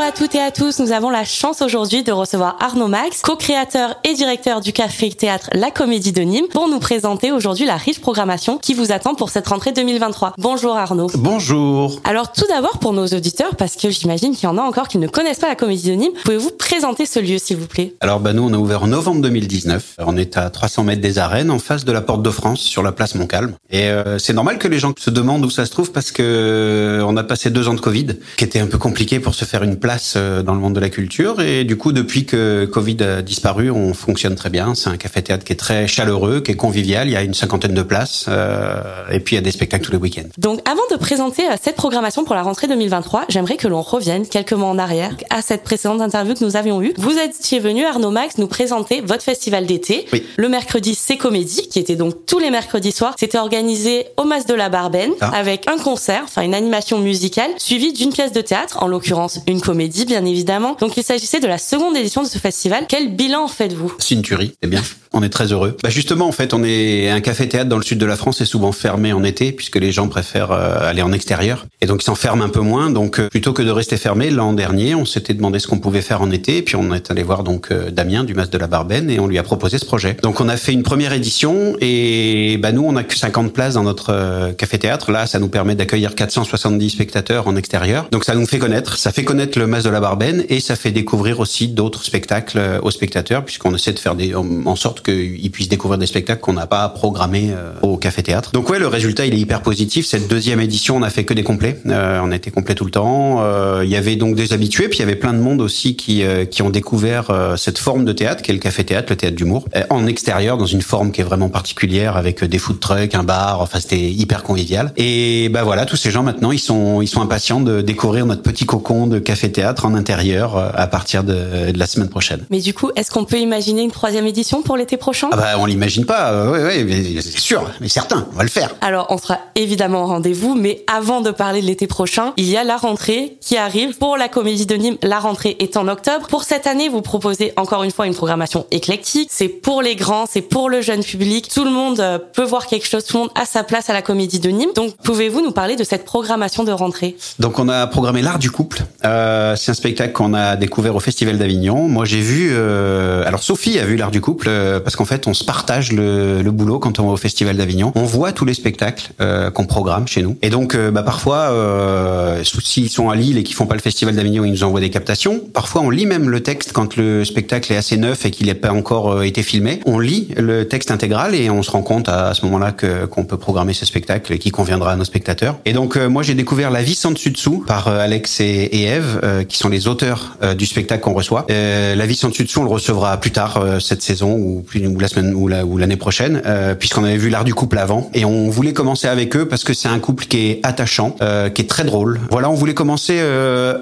Bonjour à toutes et à tous, nous avons la chance aujourd'hui de recevoir Arnaud Max, co-créateur et directeur du café théâtre La Comédie de Nîmes, pour nous présenter aujourd'hui la riche programmation qui vous attend pour cette rentrée 2023. Bonjour Arnaud. Bonjour. Alors tout d'abord pour nos auditeurs, parce que j'imagine qu'il y en a encore qui ne connaissent pas la Comédie de Nîmes, pouvez-vous présenter ce lieu s'il vous plaît? Alors bah nous on a ouvert en novembre 2019, on est à 300 mètres des arènes en face de la Porte de France sur la place Montcalm. Et euh, c'est normal que les gens se demandent où ça se trouve parce que euh, on a passé deux ans de Covid qui était un peu compliqué pour se faire une place euh, dans le monde de la culture et du coup depuis que Covid a disparu on fonctionne très bien. C'est un café-théâtre qui est très chaleureux, qui est convivial, il y a une cinquantaine de places euh, et puis il y a des spectacles tous les week-ends. Donc avant de présenter euh, cette programmation pour la rentrée 2023, j'aimerais que l'on revienne quelques mois en arrière à cette précédente interview que nous avions eue. Vous étiez venu Arnaud Max nous présenter votre festival d'été. Oui. Le mercredi c'est comédie qui était donc tous les mercredis soirs. C'était organisé au Mas de la Barbenne Ah. avec un concert, enfin une animation musicale suivie d'une pièce de théâtre, en l'occurrence une comédie bien évidemment. Donc il s'agissait de la seconde édition de ce festival. Quel bilan faites-vous? C'est une tuerie, c'est bien. On est très heureux. Bah justement, en fait, on est un café-théâtre dans le sud de la France est souvent fermé en été puisque les gens préfèrent euh, aller en extérieur et donc ils s'enferment un peu moins. Donc euh, plutôt que de rester fermé, l'an dernier, on s'était demandé ce qu'on pouvait faire en été et puis on est allé voir donc euh, Damien du Mas de la Barbenne et on lui a proposé ce projet. Donc on a fait une première édition et bah nous on a que 50 places dans notre café-théâtre. Là, ça nous permet d'accueillir 470 spectateurs en extérieur. Donc ça nous fait connaître, ça fait connaître le Mas de la Barbenne et ça fait découvrir aussi d'autres spectacles euh, aux spectateurs puisqu'on essaie de faire des en sorte qu'ils puissent découvrir des spectacles qu'on n'a pas programmés euh, au café théâtre. Donc ouais, le résultat il est hyper positif. Cette deuxième édition, on a fait que des complets. Euh, on a été complet tout le temps. Il y avait donc des habitués, puis il y avait plein de monde aussi qui qui ont découvert cette forme de théâtre qui est le café théâtre, le théâtre d'humour, en extérieur dans une forme qui est vraiment particulière avec des food trucks, un bar. Enfin c'était hyper convivial. Et bah voilà, tous ces gens maintenant ils sont ils sont impatients de découvrir notre petit cocon de café théâtre en intérieur euh, à partir de, de la semaine prochaine. Mais du coup, est-ce qu'on peut imaginer une troisième édition pour l'été prochain? Ah bah on l'imagine pas, euh, ouais, ouais, mais c'est sûr, mais certain, on va le faire. Alors, on sera évidemment au rendez-vous, mais avant de parler de l'été prochain, il y a la rentrée qui arrive pour la Comédie de Nîmes. La rentrée est en octobre. Pour cette année, vous proposez encore une fois une programmation éclectique. C'est pour les grands, c'est pour le jeune public. Tout le monde euh, peut voir quelque chose, tout le monde a sa place à la Comédie de Nîmes. Donc, pouvez-vous nous parler de cette programmation de rentrée? Donc on a programmé l'art du couple. Euh, c'est un spectacle qu'on a découvert au Festival d'Avignon. Moi j'ai vu, euh, alors Sophie a vu l'art du couple euh, parce qu'en fait on se partage le, le boulot quand on va au Festival d'Avignon. On voit tous les spectacles euh, qu'on programme chez nous. Et donc euh, bah, parfois, euh, s'ils sont à Lille et qu'ils font pas le Festival d'Avignon, ils nous envoient des captations. Parfois on lit même le texte quand le spectacle est assez neuf et qu'il n'a pas encore euh, été filmé. On lit le texte intégral et on se rend compte à, ce moment-là que qu'on peut programmer ce spectacle qui conviendra à nos spectateurs. Et donc euh, moi j'ai découvert La vie sans dessus dessous par euh, Alex et, et Eve euh, qui sont les auteurs euh, du spectacle qu'on reçoit. Euh, la vie sans dessus dessous on le recevra plus tard euh, cette saison ou, plus, ou la semaine ou la- l'année prochaine euh, puisqu'on avait vu l'art du couple avant et on voulait commencer avec eux parce que c'est un couple qui est attachant, euh, qui est très drôle. Voilà, on voulait commencer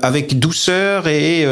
avec douceur et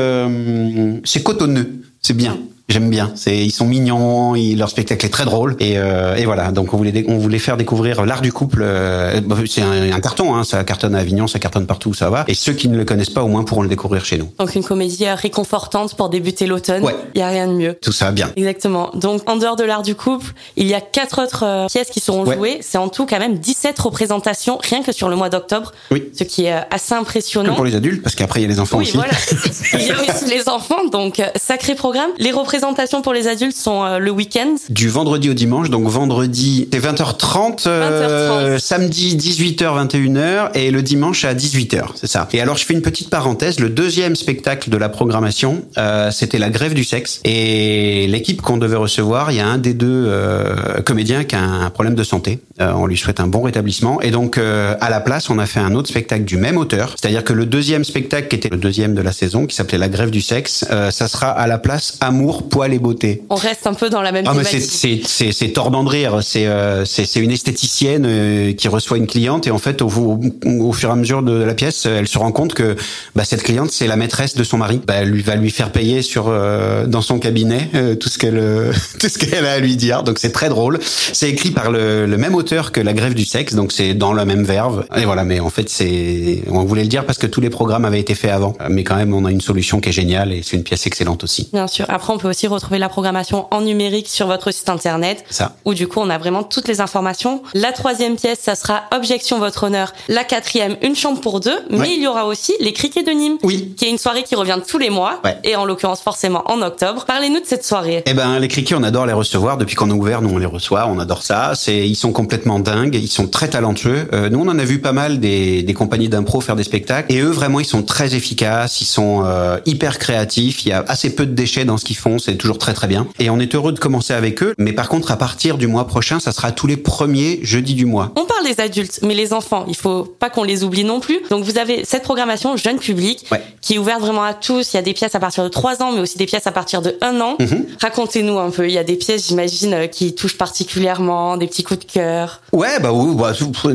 c'est cotonneux, c'est bien. J'aime bien. C'est, ils sont mignons, ils- leur spectacle est très drôle et, euh, et voilà. Donc on voulait, on voulait faire découvrir l'art du couple. euh, bah, c'est un, un carton, hein, ça cartonne à Avignon, ça cartonne partout ça va. Et ceux qui ne le connaissent pas, au moins pourront le découvrir chez nous. Donc, une comédie euh, réconfortante pour débuter l'automne. Ouais. Il y a rien de mieux. Tout ça bien. Exactement. Donc, en dehors de l'art du couple, il y a quatre autres euh, pièces qui seront Ouais. jouées. C'est en tout quand même 17 représentations, rien que sur le mois d'octobre. Oui. Ce qui est assez Que impressionnant. pour les adultes, parce qu'après il y a les enfants Oui, aussi. voilà. Il y a aussi les enfants, donc sacré programme. Les représentations pour les adultes sont euh, le week-end. Du vendredi au dimanche, donc vendredi c'est 20h30, euh, 20h30. samedi 18h 21h et le dimanche à 18h, c'est ça. Et alors je fais une petite parenthèse, le deuxième spectacle de la programmation, euh, c'était la grève du sexe et l'équipe qu'on devait recevoir, il y a un des deux euh, comédiens qui a un problème de santé. Euh, on lui souhaite un bon rétablissement et donc euh, à la place, on a fait un autre spectacle du même auteur, c'est-à-dire que le deuxième spectacle qui était le deuxième de la saison qui s'appelait la grève du sexe, euh, ça sera à la place amour, poil et beauté. On reste un peu dans la même Ah mais c'est tordant de rire. C'est euh, c'est c'est une esthéticienne euh, qui reçoit une cliente et en fait au, au, au fur et à mesure de la pièce, elle se rend compte que bah, cette cliente c'est la maîtresse de son mari. Bah, elle lui va lui faire payer sur euh, dans son cabinet euh, tout ce qu'elle euh, tout ce qu'elle a à lui dire. Donc c'est très drôle. C'est écrit par le, le même auteur que La Grève du sexe, donc c'est dans le même verbe. Et voilà, mais en fait, c'est, on voulait le dire parce que tous les programmes avaient été faits avant. Mais quand même, on a une solution qui est géniale et c'est une pièce excellente aussi. Bien sûr. Après, on peut aussi retrouver la programmation en numérique sur votre site internet. Ça. Où du coup, on a vraiment toutes les informations. La troisième pièce, ça sera Objection votre honneur. La quatrième, Une chambre pour deux. Mais Ouais. il y aura aussi Les Criquets de Nîmes. Oui. Qui est une soirée qui revient tous les mois. Ouais. Et en l'occurrence, forcément, en octobre. Parlez-nous de cette soirée. Eh ben, les criquets, on adore les recevoir. Depuis qu'on a ouvert, nous, on les reçoit. On adore ça. C'est, ils sont complètement dingues. Ils sont très talentueux. Euh, nous, on en a vu pas mal des, des compagnies d'impro faire des spectacles. Et eux, vraiment, ils sont très efficaces. Ils sont euh, hyper créatifs. Il y a assez peu de déchets dans ce qu'ils font. C'est toujours très, très bien. Et on est heureux de commencer avec eux. Mais par contre, à partir du mois prochain, ça sera tous les premiers jeudis du mois. On parle des adultes, mais les enfants, il faut pas qu'on les oublie non plus. Donc vous avez cette programmation jeune public Ouais. qui est ouverte vraiment à tous. Il y a des pièces à partir de 3 ans, mais aussi des pièces à partir de 1 an. Mhm. Racontez-nous un peu. Il y a des pièces, j'imagine, euh, qui touchent particulièrement, des petits coups de cœur. Ouais, bah oui. bah,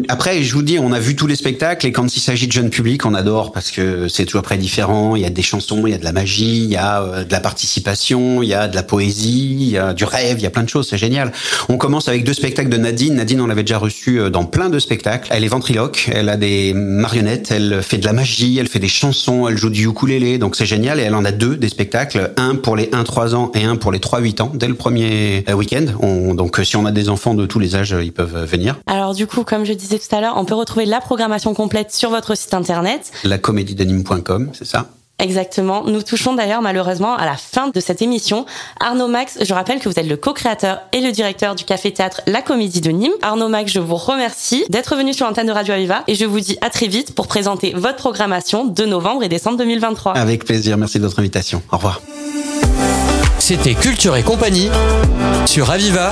après, je vous dis, on a vu tous les spectacles et quand il s'agit de jeunes publics, on adore parce que c'est toujours très différent. Il y a des chansons, il y a de la magie, il y a euh, de la participation, il y a de la poésie, il y a du rêve, il y a plein de choses. C'est génial. On commence avec deux spectacles de Nadine. Nadine, on l'avait déjà reçue euh, dans plein de spectacles. Elle est ventriloque, elle a des marionnettes, elle fait de la magie, elle fait des chansons, elle joue du ukulélé, donc c'est génial. Et elle en a deux des spectacles, un pour les 1-3 ans et un pour les 3-8 ans. Dès le premier euh, week-end, on, donc si on a des enfants de tous les âges, ils peuvent venir. Alors du coup, comme je disais tout à l'heure, on peut retrouver la programmation complète sur votre site internet. La comédiedanime.com, c'est ça? Exactement. Nous touchons d'ailleurs malheureusement à la fin de cette émission. Arnaud Max, je rappelle que vous êtes le co-créateur et le directeur du café-théâtre La Comédie de Nîmes. Arnaud Max, je vous remercie d'être venu sur l'antenne de Radio Aviva et je vous dis à très vite pour présenter votre programmation de novembre et décembre 2023. Avec plaisir, merci de votre invitation. Au revoir. C'était Culture et compagnie sur Aviva.